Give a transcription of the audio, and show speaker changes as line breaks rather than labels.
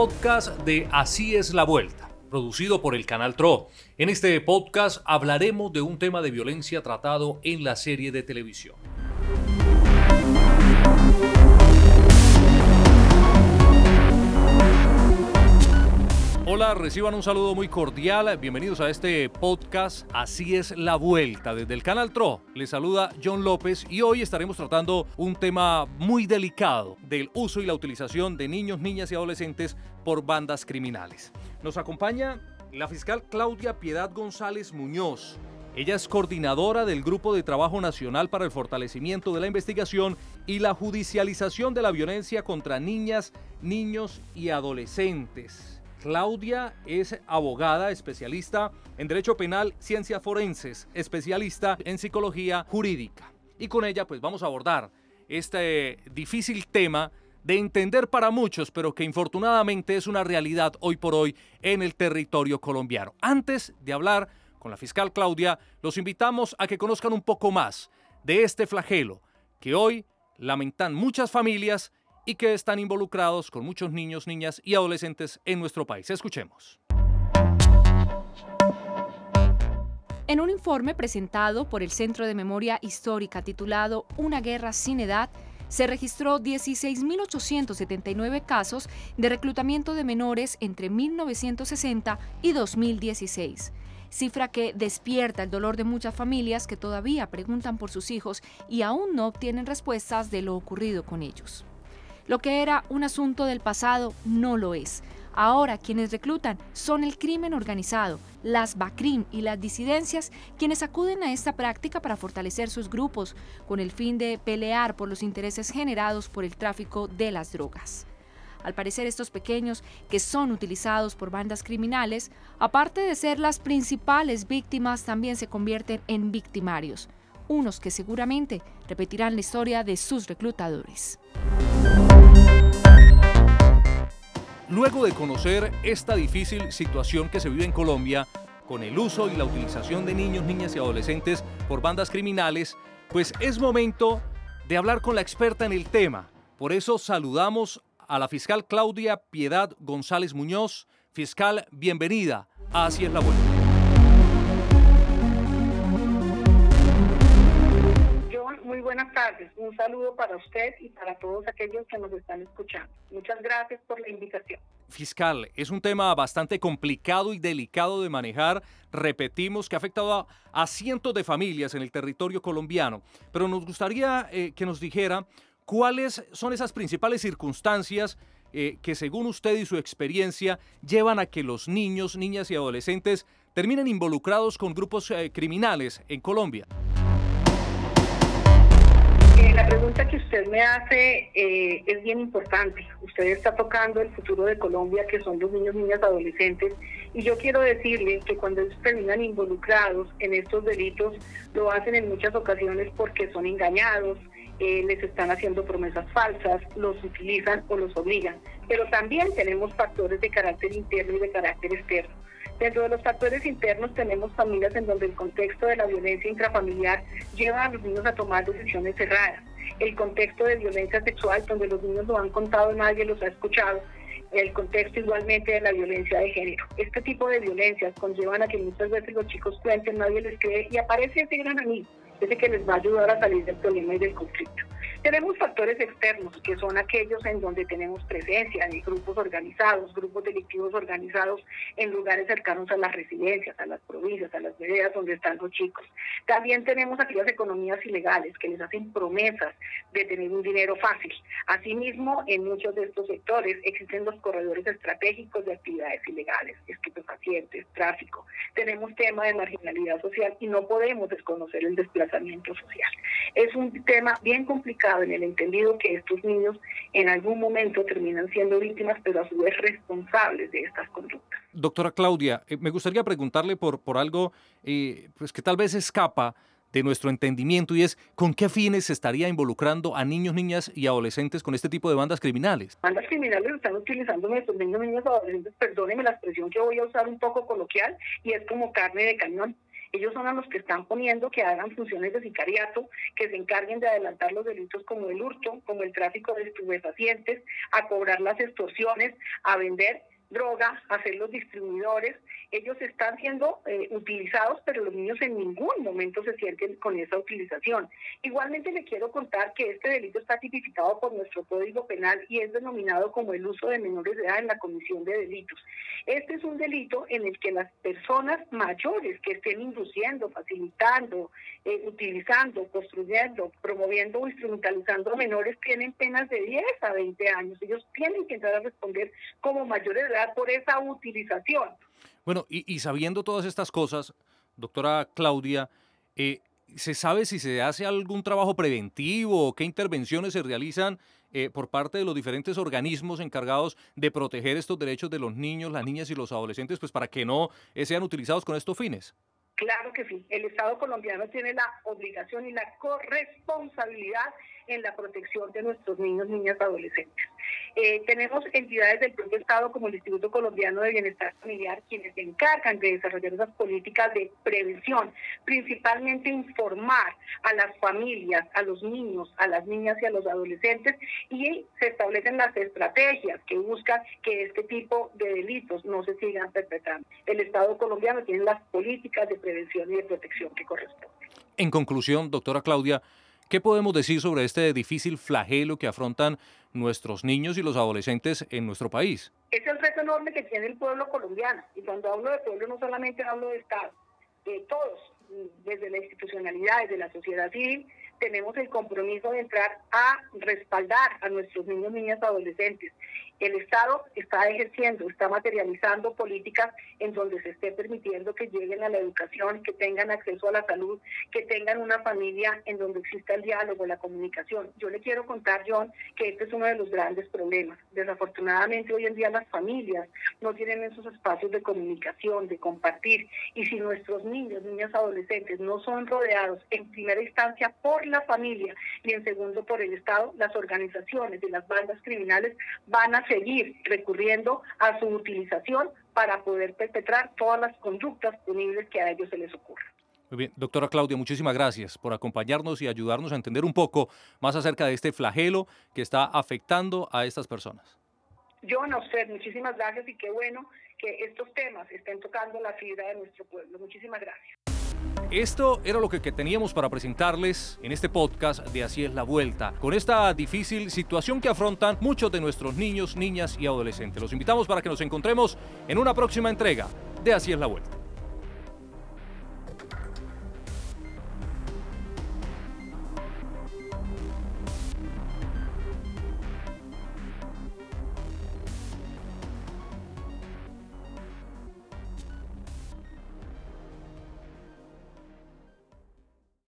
podcast de Así es la Vuelta, producido por el canal TRO. En este podcast hablaremos de un tema de violencia tratado en la serie de televisión. Hola, reciban un saludo muy cordial. Bienvenidos a este podcast Así es la vuelta. Desde el canal TRO les saluda John López y hoy estaremos tratando un tema muy delicado del uso y la utilización de niños, niñas y adolescentes por bandas criminales. Nos acompaña la fiscal Claudia Piedad González Muñoz. Ella es coordinadora del Grupo de Trabajo Nacional para el Fortalecimiento de la Investigación y la Judicialización de la Violencia contra Niñas, Niños y Adolescentes. Claudia es abogada, especialista en Derecho Penal, Ciencias Forenses, especialista en Psicología Jurídica. Y con ella pues vamos a abordar este difícil tema de entender para muchos, pero que infortunadamente es una realidad hoy por hoy en el territorio colombiano. Antes de hablar con la fiscal Claudia, los invitamos a que conozcan un poco más de este flagelo que hoy lamentan muchas familias y que están involucrados con muchos niños, niñas y adolescentes en nuestro país. Escuchemos.
En un informe presentado por el Centro de Memoria Histórica titulado Una guerra sin edad, se registró 16.879 casos de reclutamiento de menores entre 1960 y 2016 cifra que despierta el dolor de muchas familias que todavía preguntan por sus hijos y aún no obtienen respuestas de lo ocurrido con ellos. Lo que era un asunto del pasado no lo es. Ahora quienes reclutan son el crimen organizado, las BACRIM y las disidencias quienes acuden a esta práctica para fortalecer sus grupos con el fin de pelear por los intereses generados por el tráfico de las drogas. Al parecer estos pequeños, que son utilizados por bandas criminales, aparte de ser las principales víctimas, también se convierten en victimarios, unos que seguramente repetirán la historia de sus reclutadores.
Luego de conocer esta difícil situación que se vive en Colombia, con el uso y la utilización de niños, niñas y adolescentes por bandas criminales, pues es momento de hablar con la experta en el tema. Por eso saludamos a la fiscal Claudia Piedad González Muñoz. Fiscal, bienvenida Así es la Vuelta.
Buenas tardes. Un saludo para usted y para todos aquellos que nos están escuchando. Muchas gracias por la invitación.
Fiscal, es un tema bastante complicado y delicado de manejar. Repetimos que ha afectado a, cientos de familias en el territorio colombiano. Pero nos gustaría eh, que nos dijera cuáles son esas principales circunstancias eh, que según usted y su experiencia llevan a que los niños, niñas y adolescentes terminen involucrados con grupos eh, criminales en Colombia
la pregunta que usted me hace eh, es bien importante. Usted está tocando el futuro de Colombia, que son los niños, niñas, adolescentes, y yo quiero decirle que cuando ellos terminan involucrados en estos delitos, lo hacen en muchas ocasiones porque son engañados, eh, les están haciendo promesas falsas, los utilizan o los obligan. Pero también tenemos factores de carácter interno y de carácter externo. Dentro de los factores internos tenemos familias en donde el contexto de la violencia intrafamiliar lleva a los niños a tomar decisiones erradas. El contexto de violencia sexual, donde los niños lo han contado, nadie los ha escuchado. El contexto igualmente de la violencia de género. Este tipo de violencias conllevan a que muchas veces los chicos cuenten, nadie les cree y aparece ese gran amigo, ese que les va a ayudar a salir del problema y del conflicto. Tenemos factores externos, que son aquellos en donde tenemos presencia de grupos organizados, grupos delictivos organizados en lugares cercanos a las residencias, a las provincias, a las veredas donde están los chicos. También tenemos aquellas economías ilegales que les hacen promesas de tener un dinero fácil. Asimismo, en muchos de estos sectores existen los corredores estratégicos de actividades ilegales, estupefacientes, tráfico. Tenemos tema de marginalidad social y no podemos desconocer el desplazamiento social. Es un tema bien complicado en el entendido que estos niños en algún momento terminan siendo víctimas, pero a su vez responsables de estas conductas.
Doctora Claudia, eh, me gustaría preguntarle por, por algo eh, pues que tal vez escapa de nuestro entendimiento y es con qué fines se estaría involucrando a niños, niñas y adolescentes con este tipo de bandas criminales.
Bandas criminales están utilizando nuestros niños, niñas y adolescentes, perdónenme la expresión que voy a usar un poco coloquial, y es como carne de cañón Ellos son a los que están poniendo que hagan funciones de sicariato, que se encarguen de adelantar los delitos como el hurto, como el tráfico de estupefacientes, a cobrar las extorsiones, a vender droga, a ser los distribuidores ellos están siendo eh, utilizados, pero los niños en ningún momento se sienten con esa utilización. Igualmente le quiero contar que este delito está tipificado por nuestro Código Penal y es denominado como el uso de menores de edad en la comisión de delitos. Este es un delito en el que las personas mayores que estén induciendo, facilitando, eh, utilizando, construyendo, promoviendo o instrumentalizando a menores tienen penas de 10 a 20 años. Ellos tienen que entrar a responder como mayores de edad por esa utilización.
Bueno, y, sabiendo todas estas cosas, doctora Claudia, eh, ¿se sabe si se hace algún trabajo preventivo o qué intervenciones se realizan eh, por parte de los diferentes organismos encargados de proteger estos derechos de los niños, las niñas y los adolescentes, pues para que no eh, sean utilizados con estos fines?
Claro que sí. El Estado colombiano tiene la obligación y la corresponsabilidad en la protección de nuestros niños, niñas, adolescentes. Eh, tenemos entidades del propio Estado como el Instituto Colombiano de Bienestar Familiar quienes se encargan de desarrollar esas políticas de prevención, principalmente informar a las familias, a los niños, a las niñas y a los adolescentes y se establecen las estrategias que buscan que este tipo de delitos no se sigan perpetrando. El Estado colombiano tiene las políticas de prevención y de protección que corresponden.
En conclusión, doctora Claudia, ¿Qué podemos decir sobre este difícil flagelo que afrontan nuestros niños y los adolescentes en nuestro país?
Es el reto enorme que tiene el pueblo colombiano. Y cuando hablo de pueblo no solamente hablo de Estado, de todos, desde la institucionalidad, desde la sociedad civil, tenemos el compromiso de entrar a respaldar a nuestros niños, niñas, adolescentes el Estado está ejerciendo, está materializando políticas en donde se esté permitiendo que lleguen a la educación, que tengan acceso a la salud, que tengan una familia en donde exista el diálogo, la comunicación. Yo le quiero contar, John, que este es uno de los grandes problemas. Desafortunadamente hoy en día las familias no tienen esos espacios de comunicación, de compartir. Y si nuestros niños, niñas, adolescentes no son rodeados en primera instancia por la familia y en segundo por el Estado, las organizaciones y las bandas criminales van a seguir recurriendo a su utilización para poder perpetrar todas las conductas punibles que a ellos se les ocurran.
Muy bien, doctora Claudia, muchísimas gracias por acompañarnos y ayudarnos a entender un poco más acerca de este flagelo que está afectando a estas personas.
Yo no sé, muchísimas gracias y qué bueno que estos temas estén tocando la fibra de nuestro pueblo. Muchísimas gracias.
Esto era lo que teníamos para presentarles en este podcast de Así es la Vuelta, con esta difícil situación que afrontan muchos de nuestros niños, niñas y adolescentes. Los invitamos para que nos encontremos en una próxima entrega de Así es la Vuelta.